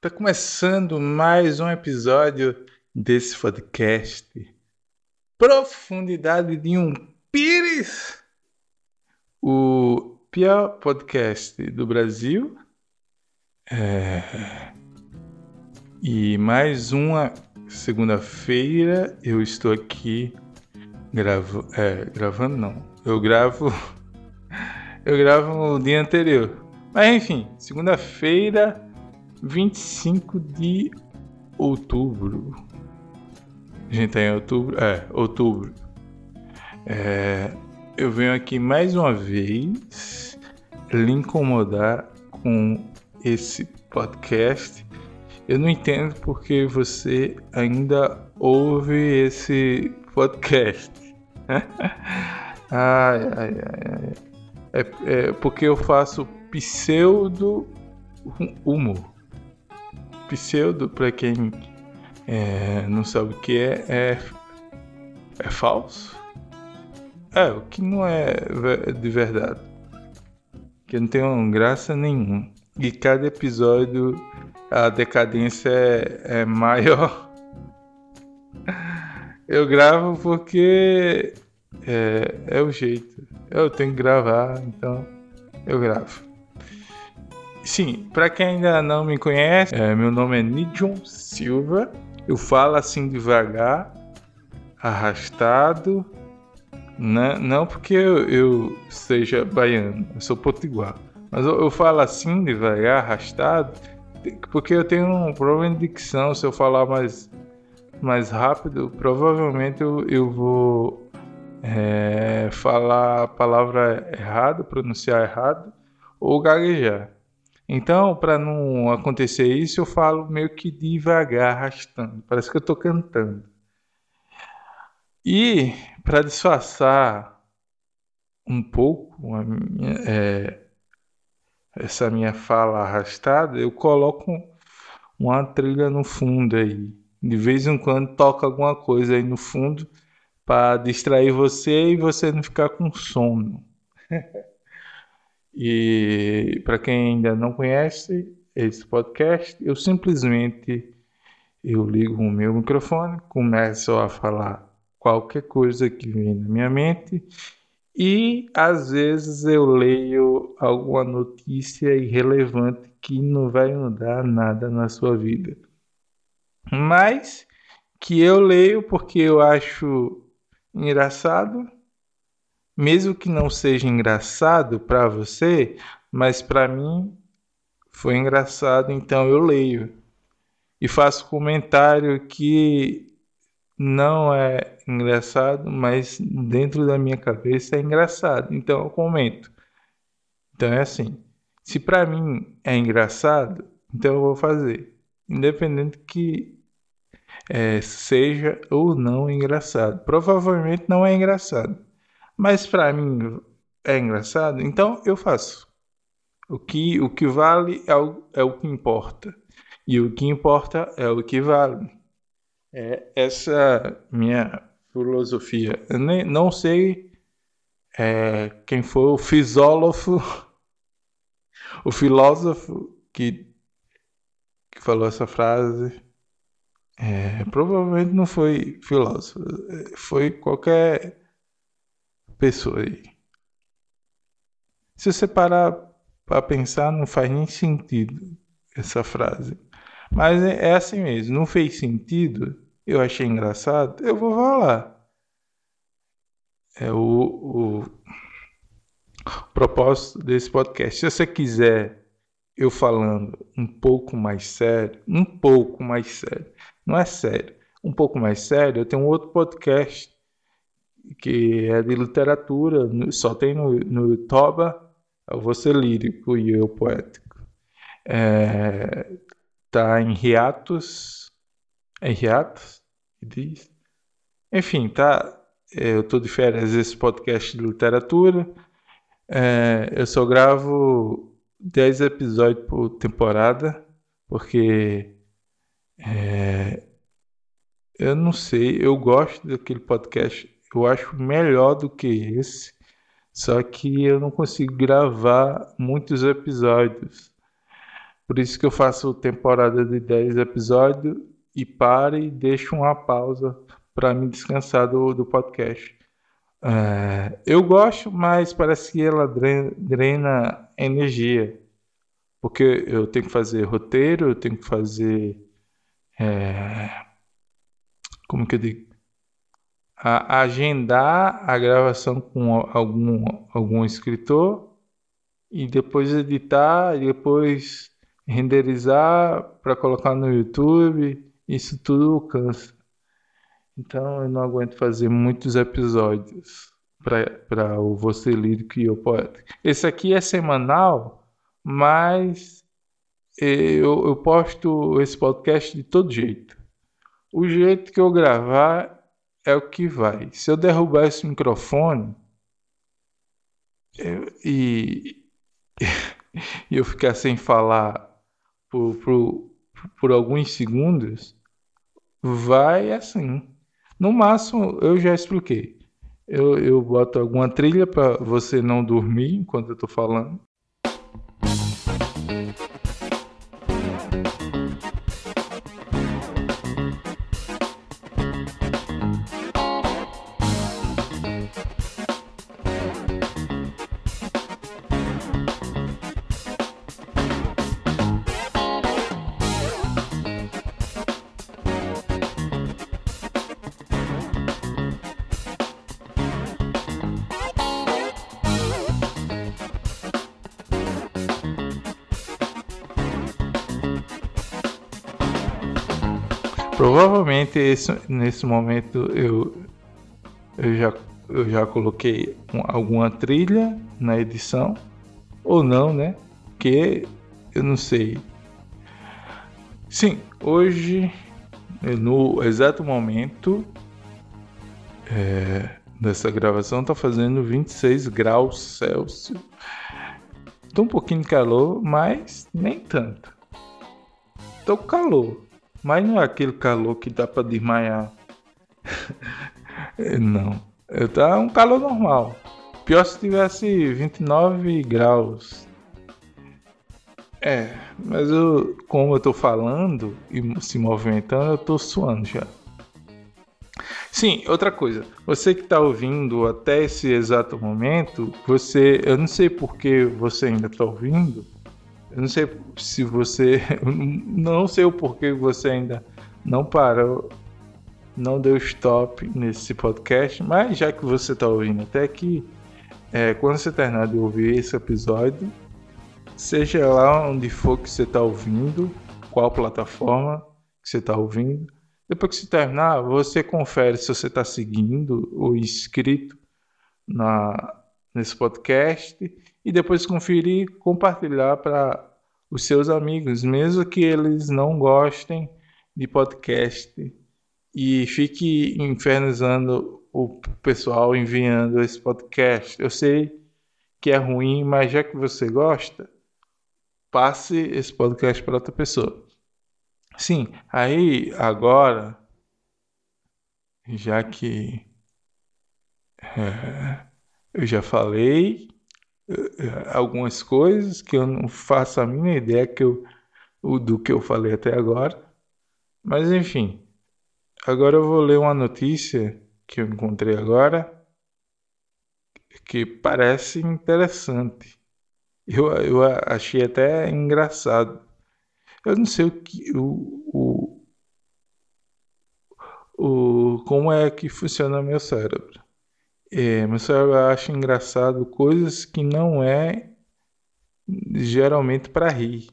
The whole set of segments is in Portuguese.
Está começando mais um episódio desse podcast. Profundidade de um Pires, o pior podcast do Brasil. É... E mais uma segunda-feira eu estou aqui gravo... É, gravando não. Eu gravo eu gravo no dia anterior. Mas enfim, segunda-feira 25 de outubro. A gente tá em outubro? É, outubro. É, eu venho aqui mais uma vez lhe incomodar com esse podcast. Eu não entendo porque você ainda ouve esse podcast. ai, ai, ai, ai. É, é porque eu faço pseudo humor pseudo, para quem é, não sabe o que é, é, é falso. É, o que não é de verdade. Que não tem graça nenhuma. E cada episódio a decadência é, é maior. Eu gravo porque é, é o jeito. Eu tenho que gravar, então eu gravo. Sim, para quem ainda não me conhece, é, meu nome é Nidion Silva. Eu falo assim devagar, arrastado. Né? Não porque eu, eu, seja baiano, eu sou potiguar. Mas eu, eu, falo assim devagar, arrastado, porque eu tenho um problema de dicção. Se eu falar mais, mais rápido, provavelmente eu, eu vou é, falar a palavra errada, pronunciar errado ou gaguejar. Então, para não acontecer isso, eu falo meio que devagar, arrastando. Parece que eu estou cantando. E para disfarçar um pouco minha, é, essa minha fala arrastada, eu coloco uma trilha no fundo aí. De vez em quando toca alguma coisa aí no fundo para distrair você e você não ficar com sono. E para quem ainda não conhece esse podcast, eu simplesmente eu ligo o meu microfone, começo a falar qualquer coisa que vem na minha mente e às vezes eu leio alguma notícia irrelevante que não vai mudar nada na sua vida. Mas que eu leio porque eu acho engraçado mesmo que não seja engraçado para você, mas para mim foi engraçado, então eu leio. E faço comentário que não é engraçado, mas dentro da minha cabeça é engraçado, então eu comento. Então é assim, se para mim é engraçado, então eu vou fazer, independente que é, seja ou não engraçado. Provavelmente não é engraçado mas para mim é engraçado, então eu faço. O que, o que vale é o, é o que importa. E o que importa é o que vale. É essa minha filosofia. Eu nem, não sei é, quem foi o filósofo, o filósofo que, que falou essa frase. É, provavelmente não foi filósofo, foi qualquer pessoa aí. Se você parar para pensar, não faz nem sentido essa frase. Mas é, é assim mesmo, não fez sentido, eu achei engraçado, eu vou falar. É o, o propósito desse podcast. Se você quiser eu falando um pouco mais sério, um pouco mais sério, não é sério, um pouco mais sério, eu tenho um outro podcast que é de literatura, só tem no, no Toba, eu vou ser lírico e eu poético. É, tá em hiatus, é hiatus, diz. Enfim, tá. É, eu tô de férias esse podcast de literatura. É, eu só gravo 10 episódios por temporada, porque é, eu não sei, eu gosto daquele podcast eu acho melhor do que esse, só que eu não consigo gravar muitos episódios. Por isso que eu faço temporada de 10 episódios e pare e deixo uma pausa para me descansar do, do podcast. É, eu gosto, mas parece que ela drena, drena energia. Porque eu tenho que fazer roteiro, eu tenho que fazer. É, como que eu digo? A, agendar a gravação com algum, algum escritor e depois editar e depois renderizar para colocar no YouTube. Isso tudo cansa. Então eu não aguento fazer muitos episódios para o Você Lírico e o Poeta. Esse aqui é semanal, mas eu, eu posto esse podcast de todo jeito. O jeito que eu gravar é o que vai. Se eu derrubar esse microfone eu, e, e eu ficar sem falar por, por, por alguns segundos, vai assim. No máximo, eu já expliquei. Eu, eu boto alguma trilha para você não dormir enquanto eu estou falando. Provavelmente esse, nesse momento eu, eu, já, eu já coloquei um, alguma trilha na edição, ou não, né? Que eu não sei. Sim, hoje, no exato momento é, dessa gravação, tá fazendo 26 graus Celsius. Tô um pouquinho de calor, mas nem tanto. Tô com calor. Mas não é aquele calor que dá para desmaiar. não. Tá um calor normal. Pior se tivesse 29 graus. É, mas eu, como eu tô falando e se movimentando, eu tô suando já. Sim, outra coisa. Você que está ouvindo até esse exato momento, você, eu não sei por que você ainda está ouvindo, eu não sei se você. Não sei o porquê você ainda não parou, não deu stop nesse podcast, mas já que você está ouvindo até aqui, é, quando você terminar de ouvir esse episódio, seja lá onde for que você está ouvindo, qual plataforma que você está ouvindo, depois que você terminar, você confere se você está seguindo ou inscrito na, nesse podcast e depois conferir, compartilhar para os seus amigos, mesmo que eles não gostem de podcast e fique infernizando o pessoal enviando esse podcast. Eu sei que é ruim, mas já que você gosta, passe esse podcast para outra pessoa. Sim, aí agora, já que é, eu já falei algumas coisas que eu não faço a mínima ideia que eu, do que eu falei até agora. Mas enfim, agora eu vou ler uma notícia que eu encontrei agora que parece interessante. Eu, eu achei até engraçado. Eu não sei o que o, o, o como é que funciona meu cérebro. É, mas eu acho engraçado coisas que não é geralmente para rir.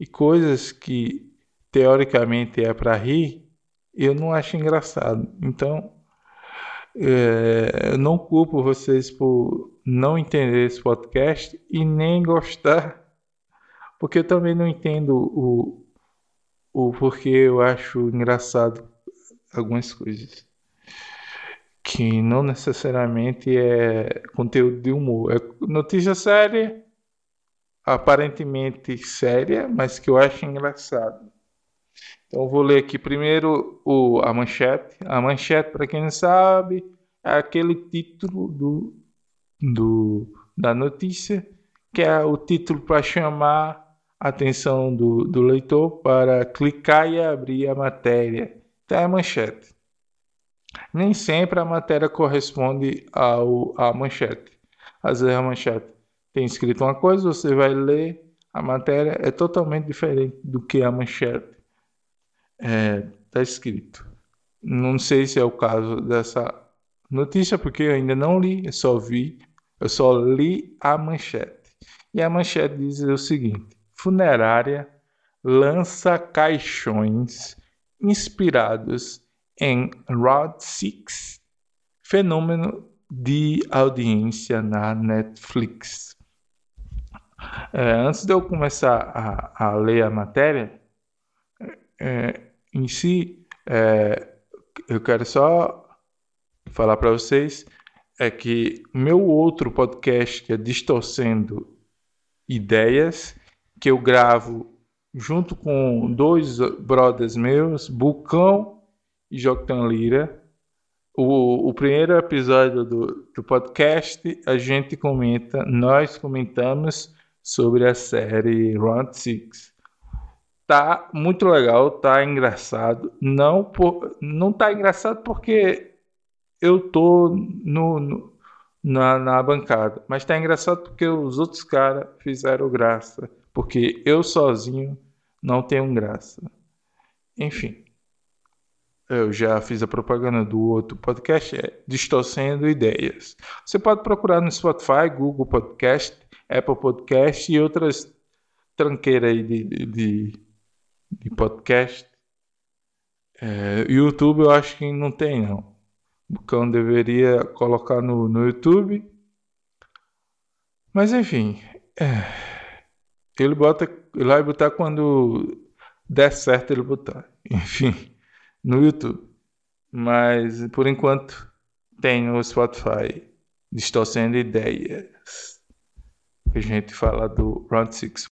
E coisas que teoricamente é para rir, eu não acho engraçado. Então, é, eu não culpo vocês por não entender esse podcast e nem gostar, porque eu também não entendo o, o porquê eu acho engraçado algumas coisas que não necessariamente é conteúdo de humor. É notícia séria, aparentemente séria, mas que eu acho engraçado. Então vou ler aqui primeiro o, a manchete. A manchete, para quem não sabe, é aquele título do, do, da notícia, que é o título para chamar a atenção do, do leitor para clicar e abrir a matéria. Então é a manchete. Nem sempre a matéria corresponde ao, à manchete. Às vezes a manchete tem escrito uma coisa, você vai ler, a matéria é totalmente diferente do que a manchete está é, tá escrito. Não sei se é o caso dessa notícia, porque eu ainda não li, eu só vi, eu só li a manchete. E a manchete diz o seguinte: funerária lança caixões inspirados em Round 6, fenômeno de audiência na Netflix. É, antes de eu começar a, a ler a matéria, é, em si, é, eu quero só falar para vocês é que meu outro podcast, que é Distorcendo Ideias, que eu gravo junto com dois brothers meus, Bucão e Lira. O, o primeiro episódio do, do podcast, a gente comenta, nós comentamos sobre a série Round Six. Tá muito legal, tá engraçado. Não, por, não tá engraçado porque eu tô no, no na, na bancada, mas tá engraçado porque os outros caras fizeram graça porque eu sozinho não tenho graça. Enfim, eu já fiz a propaganda do outro podcast, é Distorcendo Ideias. Você pode procurar no Spotify, Google Podcast, Apple Podcast e outras tranqueiras aí de, de, de podcast. É, YouTube eu acho que não tem, não. O cão deveria colocar no, no YouTube. Mas enfim. É... Ele bota, ele vai botar quando der certo ele botar. Enfim, no YouTube. Mas por enquanto tem no Spotify Distorcendo Ideias. A gente fala do Round 6.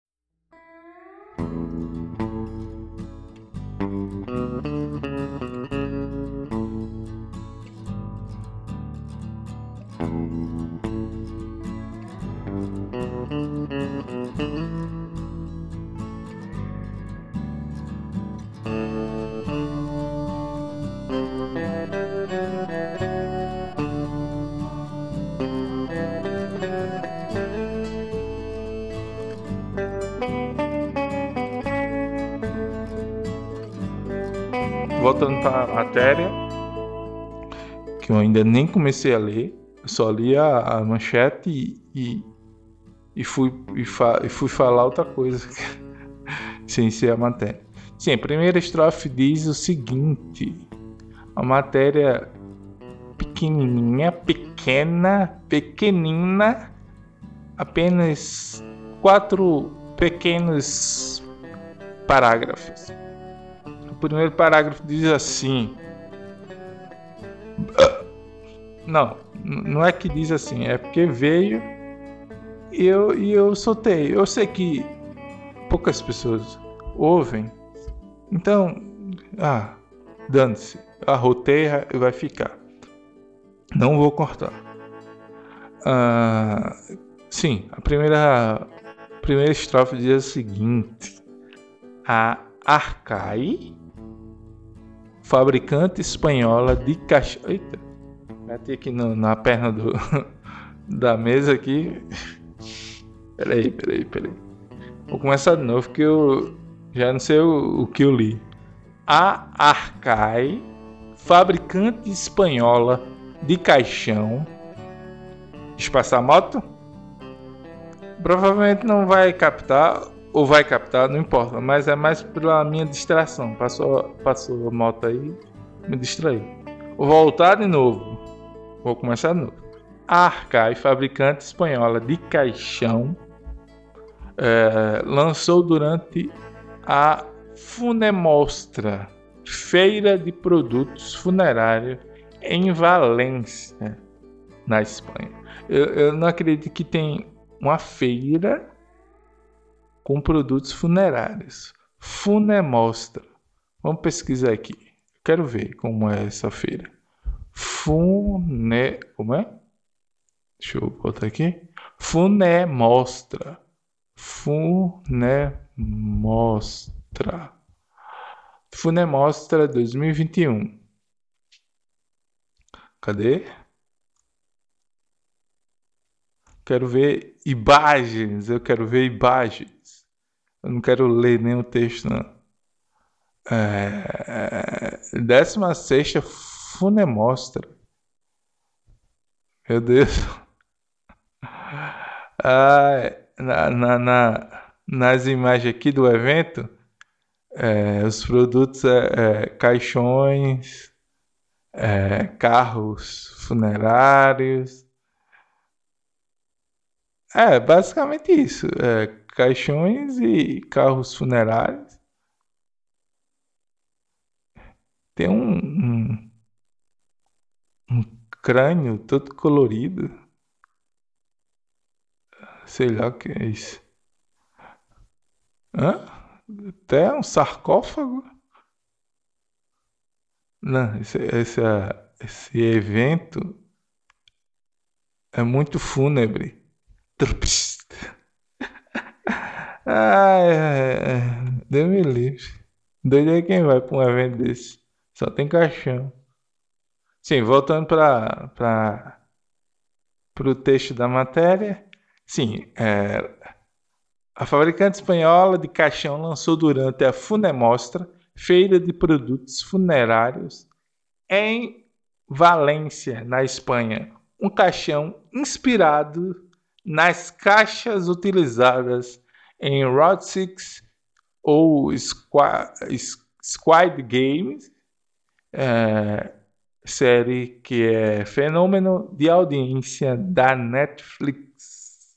Para a matéria, que eu ainda nem comecei a ler, eu só li a, a manchete e, e, e fui, e, fa, e, fui falar outra coisa sem ser a matéria. Sim, a primeira estrofe diz o seguinte: a matéria pequenininha, pequena, pequenina, apenas quatro pequenos parágrafos primeiro parágrafo diz assim. Não, não é que diz assim, é porque veio e eu, e eu soltei. Eu sei que poucas pessoas ouvem, então, ah, dane-se, a roteira vai ficar. Não vou cortar. Ah, sim, a primeira, a primeira estrofe diz o seguinte: A Arcai fabricante espanhola de cachorro. Eita, meti aqui no, na perna do, da mesa aqui. Peraí, peraí, peraí. Vou começar de novo que eu já não sei o, o que eu li. A Arcai, fabricante espanhola de caixão. Espaçar moto? Provavelmente não vai captar ou vai captar, não importa, mas é mais pela minha distração. Passou, passou a moto aí, me distraí. Vou voltar de novo. Vou começar de novo. Arcai, fabricante espanhola de caixão, é, lançou durante a Funemostra, feira de produtos funerários em Valência, na Espanha. Eu, eu não acredito que tem uma feira com produtos funerários. Funemostra. Vamos pesquisar aqui. Quero ver como é essa feira. Fune... Como é? Deixa eu botar aqui. Funemostra. Funemostra. Funemostra 2021. Cadê? Quero ver imagens. Eu quero ver imagens. Eu não quero ler nenhum texto, não. É... 16 Funemostra. Meu Deus. Ah, na, na, na, nas imagens aqui do evento, é, os produtos é, é, caixões, é, carros funerários. É, basicamente isso. É, caixões e carros funerários. Tem um, um, um crânio todo colorido. Sei lá o que é isso. Hã? Até um sarcófago? Não, esse, esse, esse evento é muito fúnebre. Ai, ai, ai. Deus me livre. Doido é quem vai para um evento desse. Só tem caixão. Sim, voltando para o texto da matéria. Sim, é, a fabricante espanhola de caixão lançou durante a Funemostra, feira de produtos funerários, em Valência, na Espanha, um caixão inspirado nas caixas utilizadas em Road 6 ou Squid Games, é, série que é fenômeno de audiência da Netflix.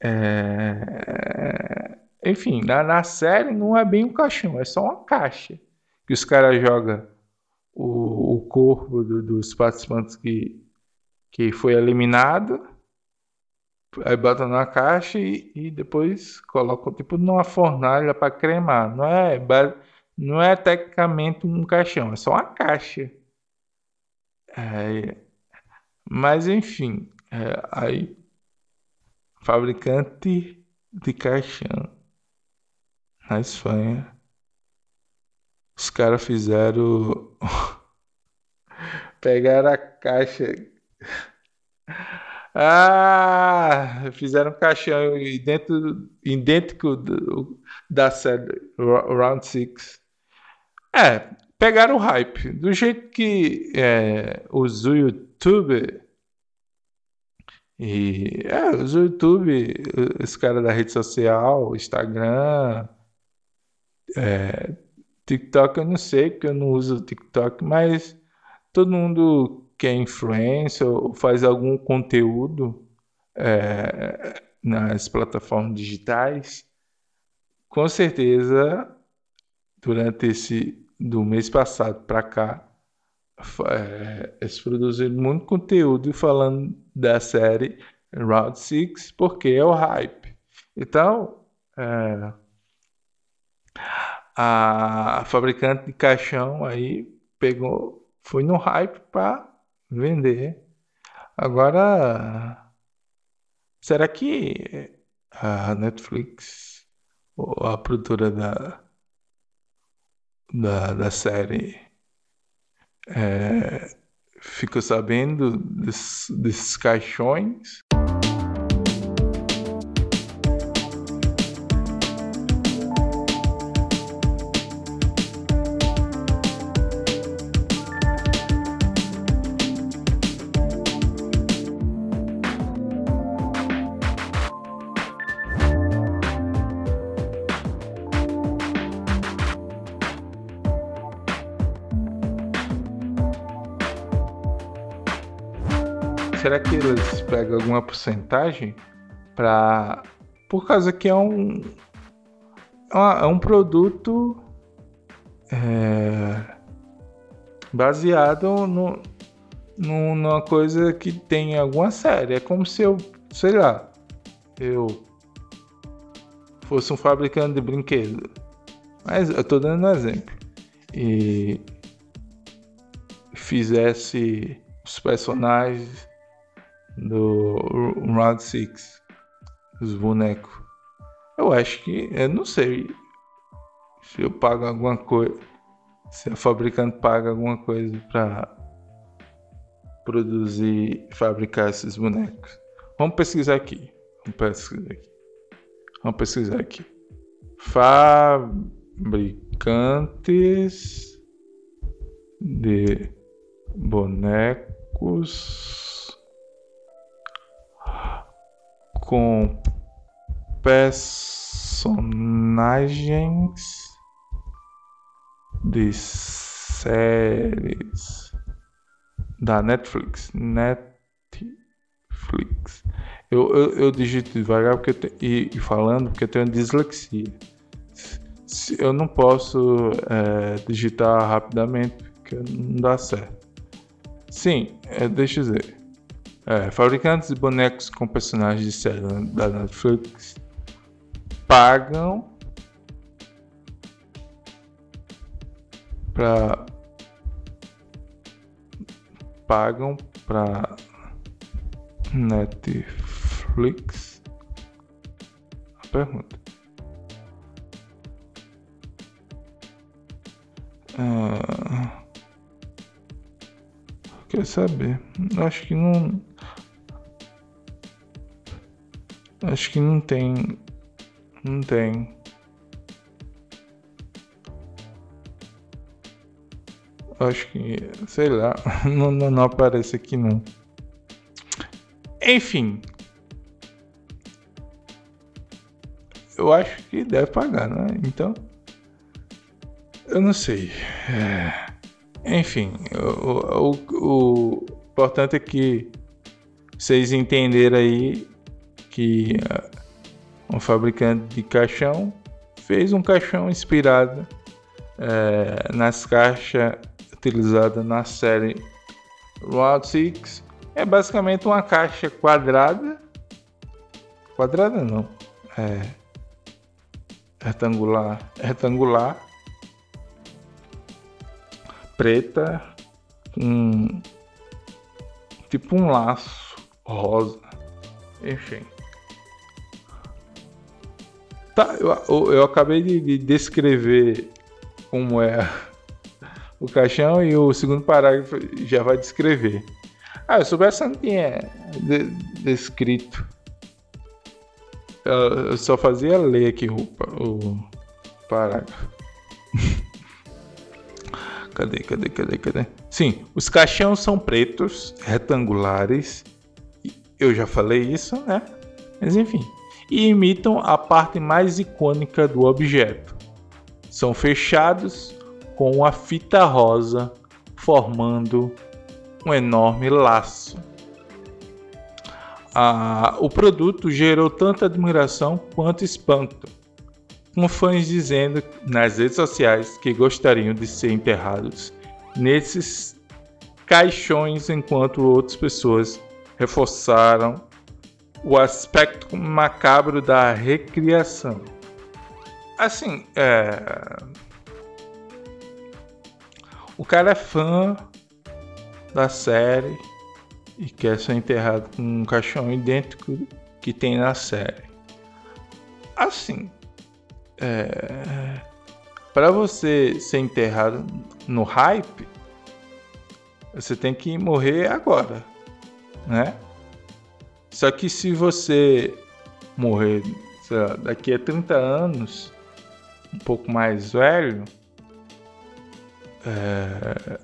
É, enfim, na, na, série não é bem um caixão, é só uma caixa que os caras jogam o, o corpo do, dos participantes que, que foi eliminado aí bota na caixa e, e depois colocam tipo numa fornalha para cremar. Não é, não é tecnicamente um caixão, é só uma caixa. É, mas enfim, é, aí fabricante de caixão na Espanha, os caras fizeram pegaram a caixa ah, fizeram um caixão idêntico, da série Round 6. É, pegaram o hype. Do jeito que é, os YouTube. E é, os YouTube, esse cara da rede social, Instagram, é, TikTok eu não sei, porque eu não uso TikTok, mas todo mundo que é influencer ou faz algum conteúdo é, nas plataformas digitais, com certeza, durante esse do mês passado para cá, é, produziram muito conteúdo falando da série Round 6, porque é o hype. Então, é, a fabricante de caixão aí pegou, foi no hype para vender. Agora, será que a Netflix ou a produtora da, da, da série é, ficou sabendo desses, desses caixões? Eles pegam alguma porcentagem para por causa que é um é um produto é, baseado no, numa coisa que tem alguma série. É como se eu, sei lá, eu fosse um fabricante de brinquedo. Mas eu tô dando um exemplo. E fizesse os personagens do Round 6, os bonecos. Eu acho que, eu não sei se eu pago alguma coisa, se a fabricante paga alguma coisa para produzir, fabricar esses bonecos. Vamos pesquisar aqui. Vamos pesquisar aqui. Vamos pesquisar aqui. Fabricantes de bonecos com personagens de séries da Netflix. Netflix. Eu, eu, eu digito devagar porque te, e, e, falando porque eu tenho dislexia. Eu não posso é, digitar rapidamente porque não dá certo. Sim, é, deixa eu dizer. É, fabricantes de bonecos com personagens de série da Netflix pagam para pagam para Netflix? A pergunta. Ah, quer saber? Acho que não. Acho que não tem. Não tem. Acho que. Sei lá. Não, não, não aparece aqui não. Enfim. Eu acho que deve pagar, né? Então. Eu não sei. É, enfim, o, o, o, importante é que vocês entenderam aí que uh, um fabricante de caixão fez um caixão inspirado é, nas caixas utilizadas na série Round 6 é basicamente uma caixa quadrada. Quadrada não. É retangular, retangular preta com tipo um laço rosa. Enfim. Tá, eu, eu acabei de, de descrever como é o caixão e o segundo parágrafo já vai descrever. Ah, eu soubesse não tinha de, descrito. Eu, eu, só fazia ler aqui o, o parágrafo. cadê, cadê, cadê, cadê? Sim, os caixões são pretos, retangulares. Eu já falei isso, né? Mas enfim. E imitam a parte mais icônica do objeto. São fechados com a fita rosa, formando um enorme laço. Ah, o produto gerou tanta admiração quanto espanto, com fãs dizendo nas redes sociais que gostariam de ser enterrados nesses caixões, enquanto outras pessoas reforçaram o aspecto macabro da recriação. Assim, é... o cara é fã da série e quer ser enterrado com um caixão idêntico que tem na série. Assim, é... para você ser enterrado no hype, você tem que morrer agora, né? Só que se você morrer lá, daqui a 30 anos, um pouco mais velho, é,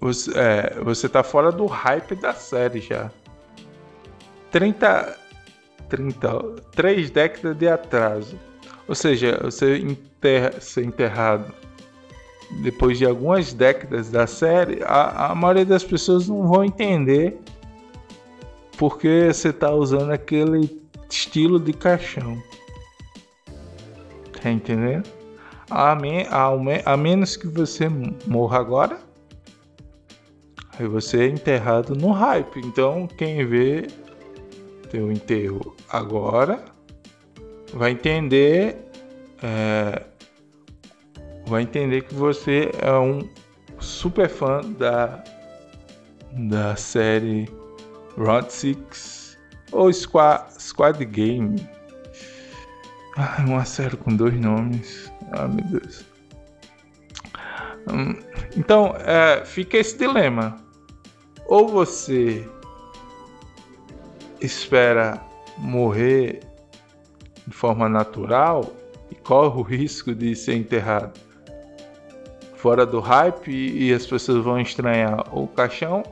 você, é, você tá fora do hype da série já. 30. 30. 3 décadas de atraso. Ou seja, você enterra, ser enterrado depois de algumas décadas da série, a, a maioria das pessoas não vão entender porque você tá usando aquele estilo de caixão. Tá entendendo? A, me, a, a menos que você morra agora Aí você é enterrado no hype. Então quem vê teu enterro agora vai entender. É, vai entender que você é um super fã da, da série Round 6 ou Squad, Squad Game. Ah, uma série com dois nomes. Ah, meu Deus. Hum, então, é, fica esse dilema. Ou você espera morrer de forma natural e corre o risco de ser enterrado fora do hype e as pessoas vão estranhar o caixão,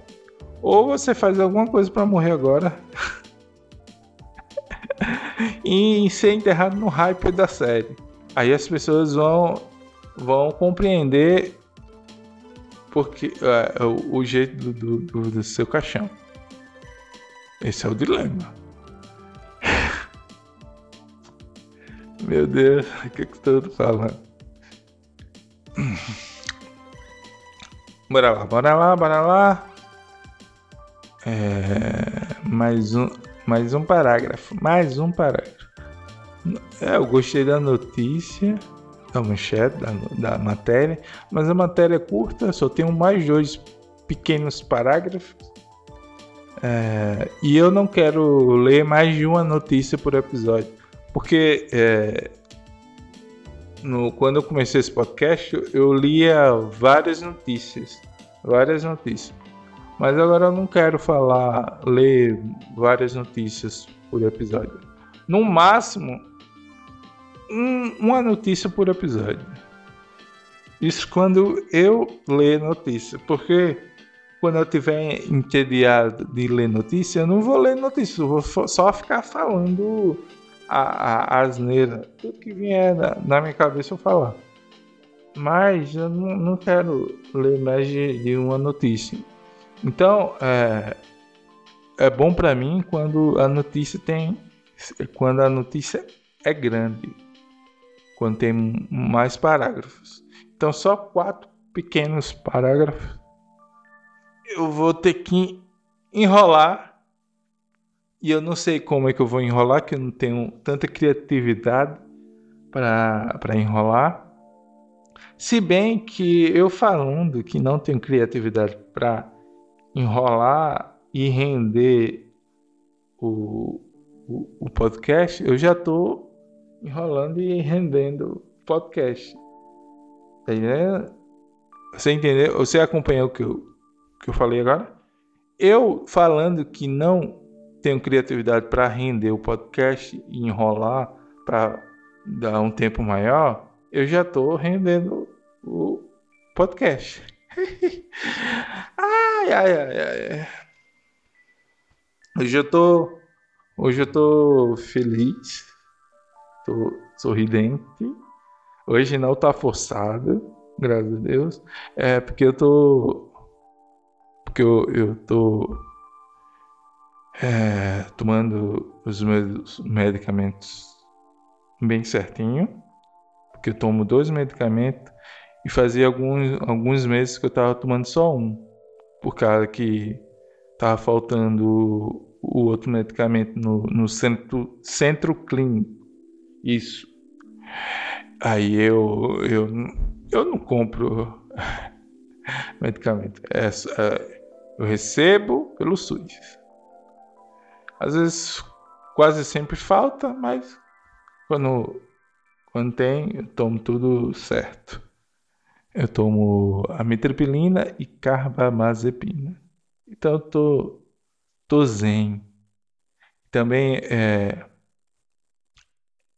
ou você faz alguma coisa para morrer agora e ser enterrado no hype da série. Aí as pessoas vão vão compreender porque é, o, o, jeito do, do, do, seu caixão. Esse é o dilema. Meu Deus, o que, que estou falando? Bora lá, bora lá, bora lá. É, mais um, mais um parágrafo, mais um parágrafo. É, eu gostei da notícia, da manchete, da, da matéria, mas a matéria é curta, só tem mais dois pequenos parágrafos. É, e eu não quero ler mais de uma notícia por episódio, porque é, no, quando eu comecei esse podcast, eu lia várias notícias. Várias notícias. Mas agora eu não quero falar, ler várias notícias por episódio. No máximo, um, uma notícia por episódio. Isso quando eu ler notícia. Porque quando eu tiver entediado de ler notícia, eu não vou ler notícia. Eu vou só ficar falando a, a, asneira, tudo que vier na, na minha cabeça eu falar. Mas eu não, não quero ler mais de, de, uma notícia. Então, é, é bom para mim quando a notícia tem. Quando a notícia é grande. Quando tem mais parágrafos. Então, só quatro pequenos parágrafos. Eu vou ter que enrolar e eu não sei como é que eu vou enrolar, que eu não tenho tanta criatividade para enrolar. Se bem que eu falando que não tenho criatividade para enrolar e render o, o, o, podcast, eu já estou enrolando e rendendo podcast. Tá entendendo? Você entendeu? Você acompanhou o que eu, que eu falei agora? Eu falando que não tenho criatividade para render o podcast e enrolar para dar um tempo maior, eu já estou rendendo o podcast. ai, ai, ai, ai. Hoje eu tô, hoje eu tô feliz, tô sorridente. Hoje não tá forçado, graças a Deus. É porque eu tô, porque eu, eu tô é, tomando os meus medicamentos bem certinho, porque eu tomo dois medicamentos e fazia alguns, alguns meses que eu estava tomando só um, por causa que estava faltando o outro medicamento no, no centro, centro clínico. Isso. Aí eu, eu, eu não compro medicamento. É, é, eu recebo pelo SUS. Às vezes quase sempre falta, mas quando, quando tem, eu tomo tudo certo. Eu tomo amitriptilina e carbamazepina. Então eu tô, tô zen. Também é,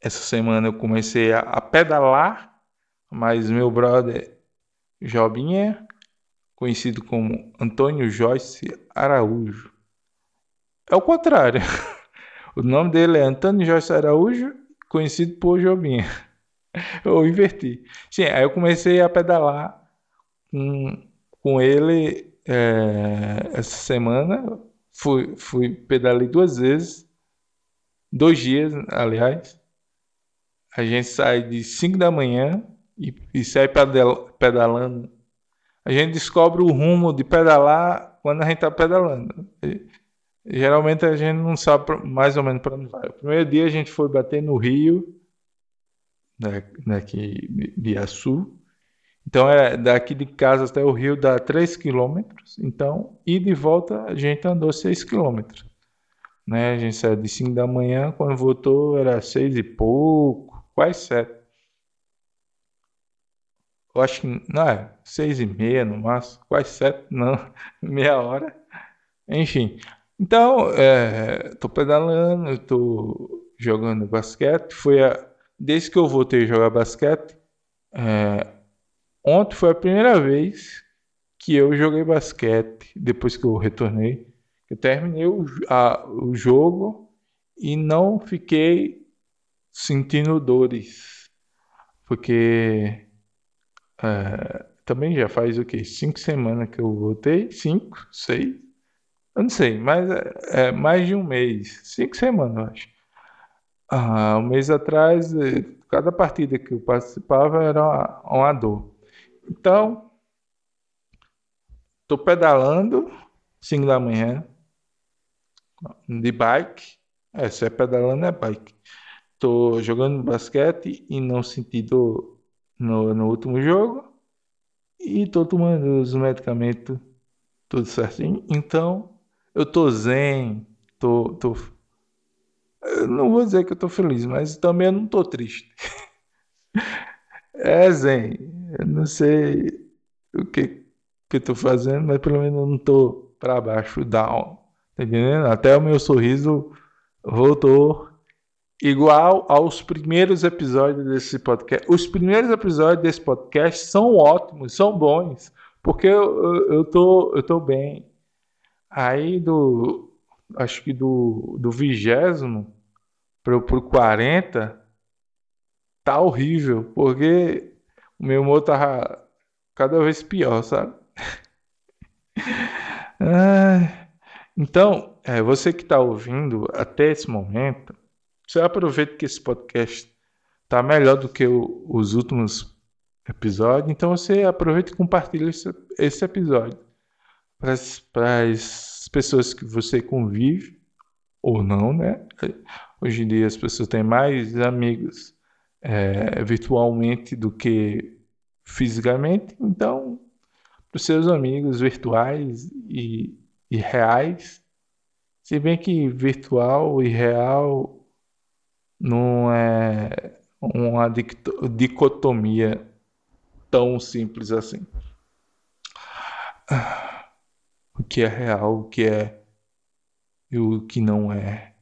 essa semana eu comecei a, a pedalar, mas meu brother Jobinha, conhecido como Antônio Joyce Araújo, é o contrário. O nome dele é Antônio Jorge Araújo, conhecido por Jobinha. Eu inverti. Sim, aí eu comecei a pedalar com, com ele é, essa semana. Fui, fui pedalei duas vezes. Dois dias, aliás. A gente sai de 5 da manhã e, e sai pedalando. A gente descobre o rumo de pedalar quando a gente está pedalando. Geralmente a gente não sabe mais ou menos para onde vai. O primeiro dia a gente foi bater no rio, daqui de Açu. Então é daqui de casa até o rio dá 3 quilômetros. Então, e de volta a gente andou 6 quilômetros. Né? A gente saiu de 5 da manhã, quando voltou era 6 e pouco. quase sete. Eu acho que, não é, seis e meia no máximo, quase sete, não, meia hora. Enfim, então, estou é, pedalando, estou jogando basquete. Foi a, desde que eu voltei a jogar basquete, é, ontem foi a primeira vez que eu joguei basquete depois que eu retornei. Eu terminei o, a, o jogo e não fiquei sentindo dores, porque é, também já faz o que cinco semanas que eu voltei, cinco, seis, eu não sei, mas é, é mais de um mês, cinco semanas, eu acho. Ah, um mês atrás, eh, cada partida que eu participava era uma, uma dor. Então, estou pedalando 5 da manhã de bike. É, se é pedalando é bike. Estou jogando basquete e não senti dor no, no último jogo. E estou tomando os medicamentos tudo certinho. Então, eu tô zen, tô, tô... Eu não vou dizer que eu tô feliz, mas também eu não tô triste. é zen. Eu não sei o que que eu tô fazendo, mas pelo menos eu não tô para baixo, down. Tá entendendo? Até o meu sorriso voltou igual aos primeiros episódios desse podcast. Os primeiros episódios desse podcast são ótimos, são bons, porque eu, eu, eu, tô, eu tô bem. Aí do. Acho que do, do vigésimo pro, pro 40 tá horrível, porque o meu humor tava cada vez pior, sabe? então, é, você que está ouvindo até esse momento, você aproveita que esse podcast tá melhor do que o, os últimos episódios, então você aproveita e compartilha esse, esse episódio para as pessoas que você convive ou não, né? Hoje em dia as pessoas têm mais amigos é, virtualmente do que fisicamente, então para os seus amigos virtuais e, e reais, se bem que virtual e real não é uma dicotomia tão simples assim o que é real, o que é e o que não é.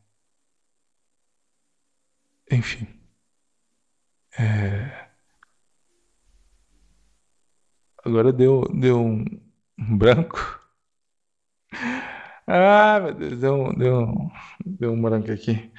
Enfim. É... Agora deu, deu um, um branco. Ah, meu Deus, deu, deu, deu um branco aqui.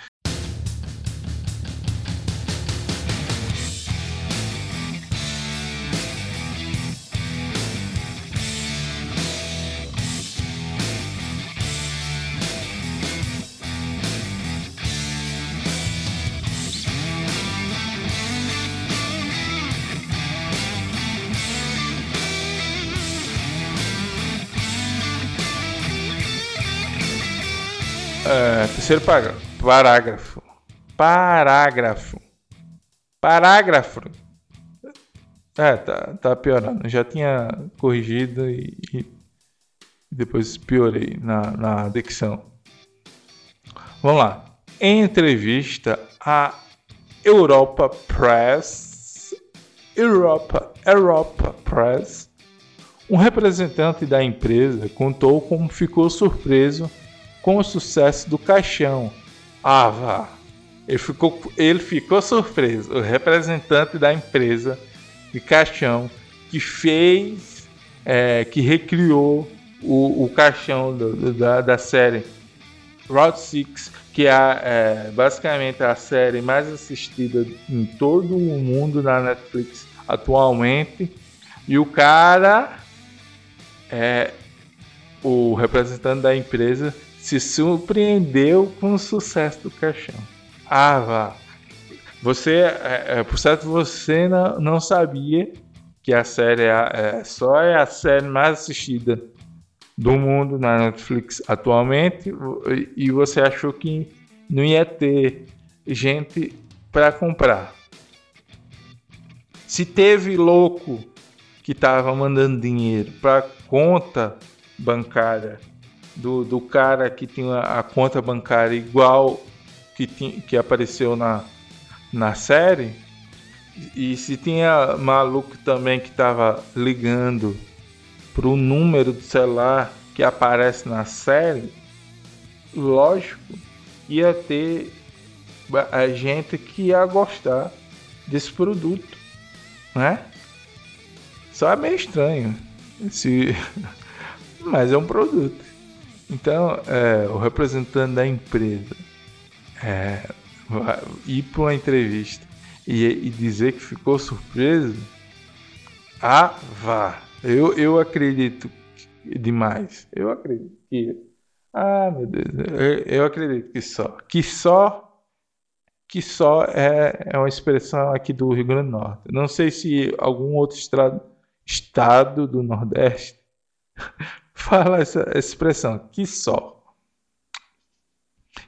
Terceiro parágrafo. Parágrafo. Parágrafo. É, tá, tá piorando. Já tinha corrigido e, e depois piorei na, na dicção. Vamos lá. Em entrevista à Europa Press, Europa, Europa Press, um representante da empresa contou como ficou surpreso com o sucesso do Caixão. Ah, vá. Ele ficou, ele ficou surpreso, o representante da empresa de Caixão, que fez, é, que recriou o, o caixão do, da, da série Route 6, que é, é, basicamente a série mais assistida em todo o mundo na Netflix atualmente. E o cara, é, o representante da empresa, se surpreendeu com o sucesso do caixão. Ah, vá. Você, é, é, por certo, você não, não sabia que a série é, é, só é a série mais assistida do mundo na Netflix atualmente e você achou que não ia ter gente para comprar. Se teve louco que estava mandando dinheiro para conta bancária do, do cara que tinha a conta bancária igual que, tinha, que apareceu na, na série. E se tinha maluco também que tava ligando pro número do celular que aparece na série, lógico, ia ter a gente que ia gostar desse produto, né? Só é meio estranho, se... mas é um produto. Então, é, o representante da empresa é, ir para uma entrevista e, e, dizer que ficou surpreso, ah, vá. Eu, eu acredito demais. Eu acredito que. Ah, meu Deus. Eu, eu acredito que só. Que só. Que só é, é uma expressão aqui do Rio Grande do Norte. Não sei se algum outro estado, estado do Nordeste fala essa expressão. Que só.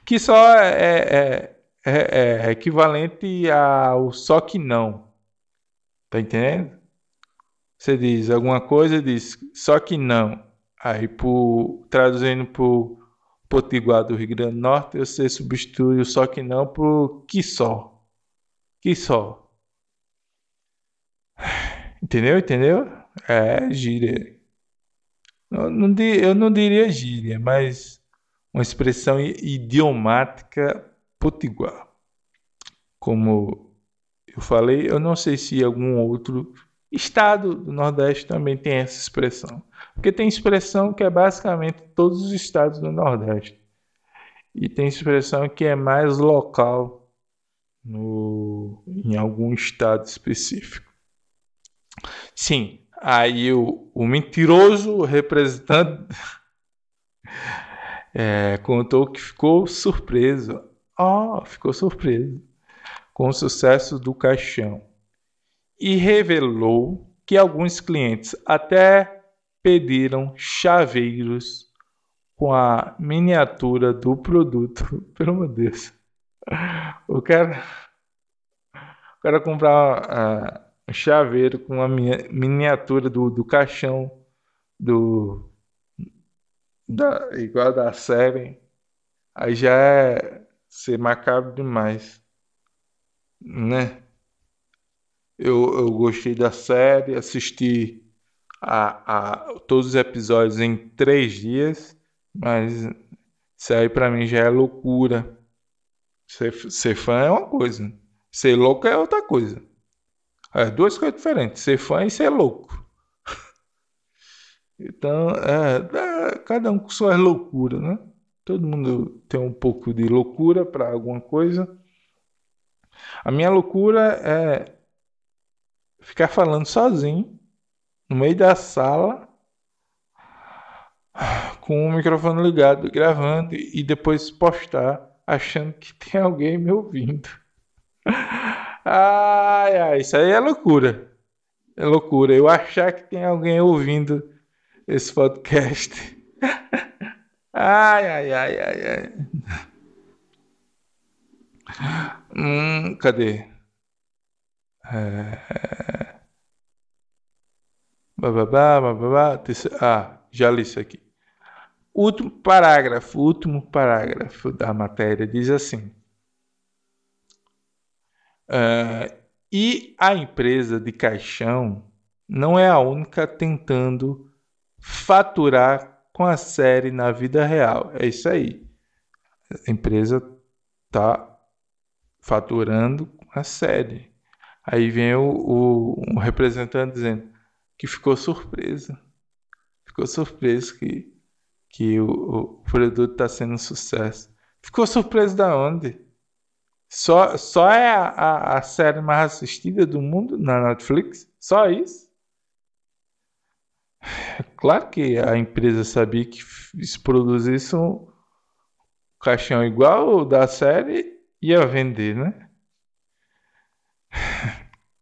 Que só é, é, é, é equivalente ao só que não. Tá entendendo? Você diz alguma coisa, diz só que não. Aí, por, traduzindo o potiguar do Rio Grande do Norte, você substitui o só que não por que só. Que só. Entendeu? Entendeu? É gíria. Eu não, eu não diria gíria, mas uma expressão idiomática potiguar. Como eu falei, eu não sei se algum outro estado do Nordeste também tem essa expressão. Porque tem expressão que é basicamente todos os estados do Nordeste. E tem expressão que é mais local no, em algum estado específico. Sim, aí o, o mentiroso representante é, contou que ficou surpreso. Oh, ficou surpreso com o sucesso do caixão e revelou que alguns clientes até pediram chaveiros com a miniatura do produto. Pelo amor de Deus. O cara, o cara comprar uh, um chaveiro com a miniatura do, do caixão do da, igual da série, aí já é ser macabro demais, né? Eu, eu gostei da série, assisti a, a, todos os episódios em três dias, mas isso aí pra mim já é loucura. Ser, ser fã é uma coisa, ser louco é outra coisa. É duas coisas diferentes, ser fã e ser louco. Então, é, é, cada um com suas loucuras, né? Todo mundo tem um pouco de loucura para alguma coisa. A minha loucura é ficar falando sozinho no meio da sala com o microfone ligado, gravando e depois postar achando que tem alguém me ouvindo. Ai, ai, isso aí é loucura. É loucura. Eu achar que tem alguém ouvindo esse podcast. Ai, ai, ai, ai, ai. Hum, cadê? É... Bababá, bababá. Ah, já li isso aqui. Último parágrafo, último parágrafo da matéria diz assim. Uh, e a empresa de caixão não é a única tentando faturar com a série na vida real. É isso aí. A empresa tá faturando com a série. Aí vem o, o um representante dizendo que ficou surpresa. Ficou surpreso que, que o, o produto está sendo um sucesso. Ficou surpreso da onde? Só, só é a, a, a série mais assistida do mundo na Netflix? Só isso? Claro que a empresa sabia que se produzisse um caixão igual o da série, ia vender, né?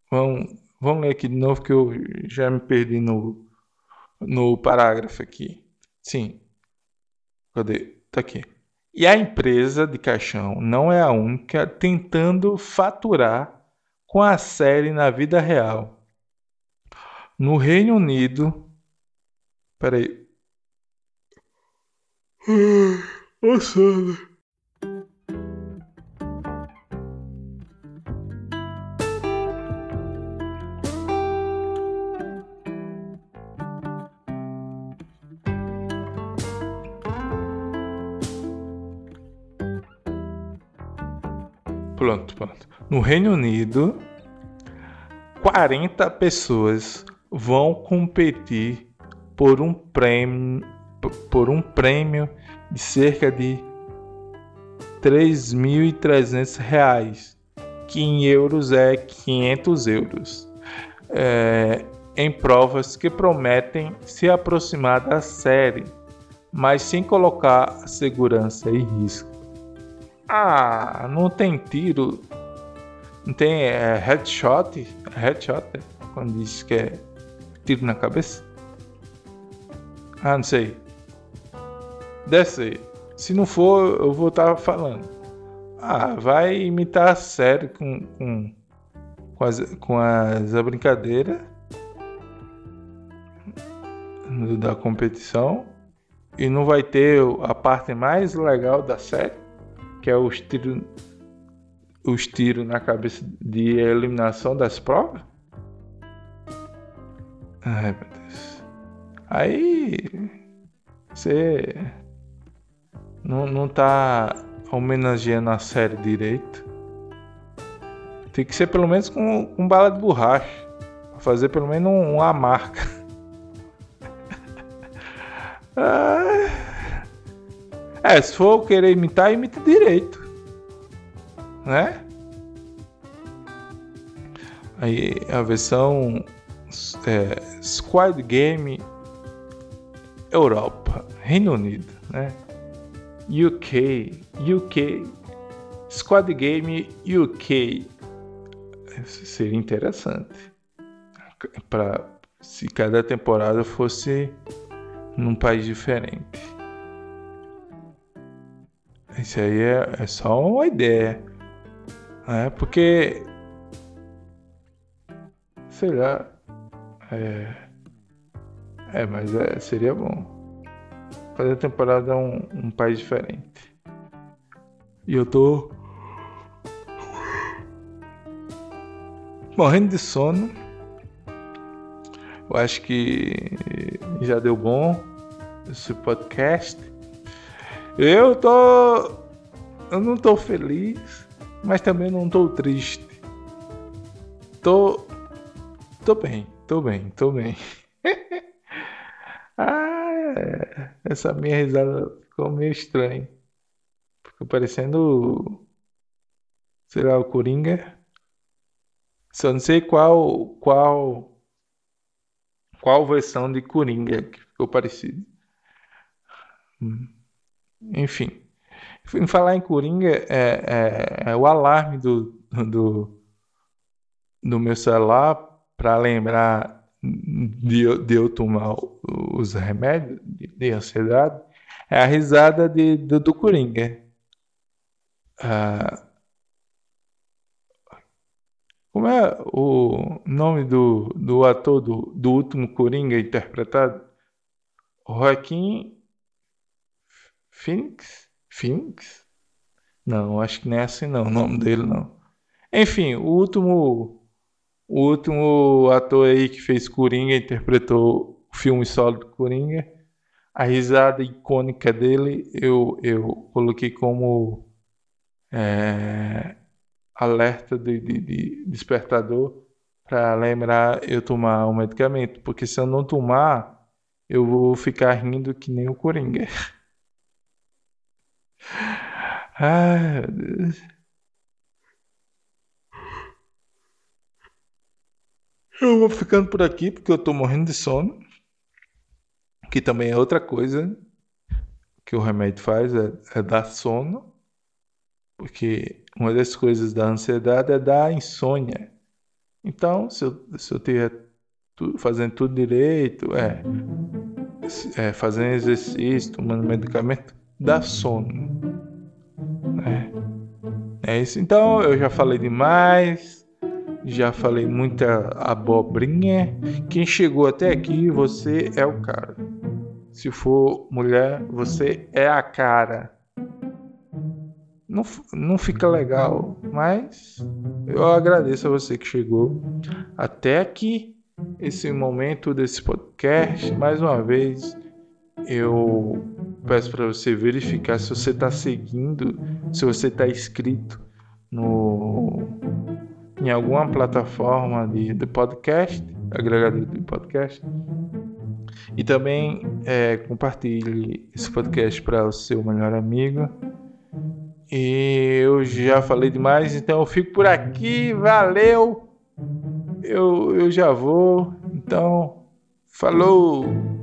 Vamos, vamos ler aqui de novo que eu já me perdi no, no parágrafo aqui. Sim. Cadê? Tá aqui. E a empresa de caixão não é a única tentando faturar com a série na vida real. No Reino Unido, Peraí. Ô, Sandra. Pronto, pronto. No Reino Unido, 40 pessoas vão competir por um prêmio por um prêmio de cerca de 3.300 reais, que em euros é 500 euros, é, em provas que prometem se aproximar da série, mas sem colocar segurança em risco. Ah, não tem tiro, não tem é, headshot, headshot, é, quando diz que é tiro na cabeça? Ah, não sei. Deve ser. Se não for, eu vou estar falando. Ah, vai imitar a série com, com, com, as, com as a brincadeira da competição e não vai ter a parte mais legal da série, que é os tiros os tiros na cabeça de eliminação das provas. Ai, meu Deus. Aí você não, não tá homenageando a série direito. Tem que ser pelo menos com, com bala de borracha. Fazer pelo menos um, uma marca. é, se for querer imitar, imita direito. Né? Aí a versão é, Squad Game Europa, Reino Unido, né? UK, UK, Squad Game UK. Seria interessante. Para se cada temporada fosse num país diferente. Isso aí é, é só uma ideia. Né? Porque. Sei lá. É, é mas é, seria bom fazer a temporada um, um país diferente. E eu tô morrendo de sono. Eu acho que já deu bom esse podcast. Eu tô. Eu não tô feliz, mas também não tô triste. Tô. Tô bem, tô bem, tô bem. É, essa minha risada ficou meio estranha. Ficou parecendo. Sei lá, o Coringa. Só não sei qual. Qual. Qual versão de Coringa que ficou parecido. Hum. Enfim. Falar em Coringa, é, é, é o alarme do, do, do meu celular para lembrar de, de eu tomar os remédios de, de ansiedade é a risada de, do, do Coringa. Ah, como é o nome do, do ator do, do último Coringa interpretado? Joaquim Phoenix? Phoenix? Não, acho que não é assim não, o nome dele não. Enfim, o último o último ator aí que fez Coringa interpretou o filme solo do Coringa. A risada icônica dele eu, eu coloquei como é, alerta de, de, de despertador para lembrar eu tomar o medicamento, porque se eu não tomar, eu vou ficar rindo que nem o Coringa. Ai, meu Deus. Eu vou ficando por aqui porque eu tô morrendo de sono. Que também é outra coisa que o remédio faz, é, é dar sono. Porque uma das coisas da ansiedade é dar insônia. Então, se eu, se eu tiver fazendo tudo direito, é, é fazendo exercício, tomando medicamento, dá sono. É, isso. Então, eu já falei demais já falei muita abobrinha. Quem chegou até aqui, você é o cara. Se for mulher, você é a cara. Não, não fica legal, mas eu agradeço a você que chegou até aqui, esse momento desse podcast. Mais uma vez, eu peço para você verificar se você está seguindo, se você está inscrito no em alguma plataforma de, de podcast, agregador de podcast. E também é, compartilhe esse podcast para o seu melhor amigo. E eu já falei demais, então eu fico por aqui. Valeu! Eu, eu já vou. Então, falou!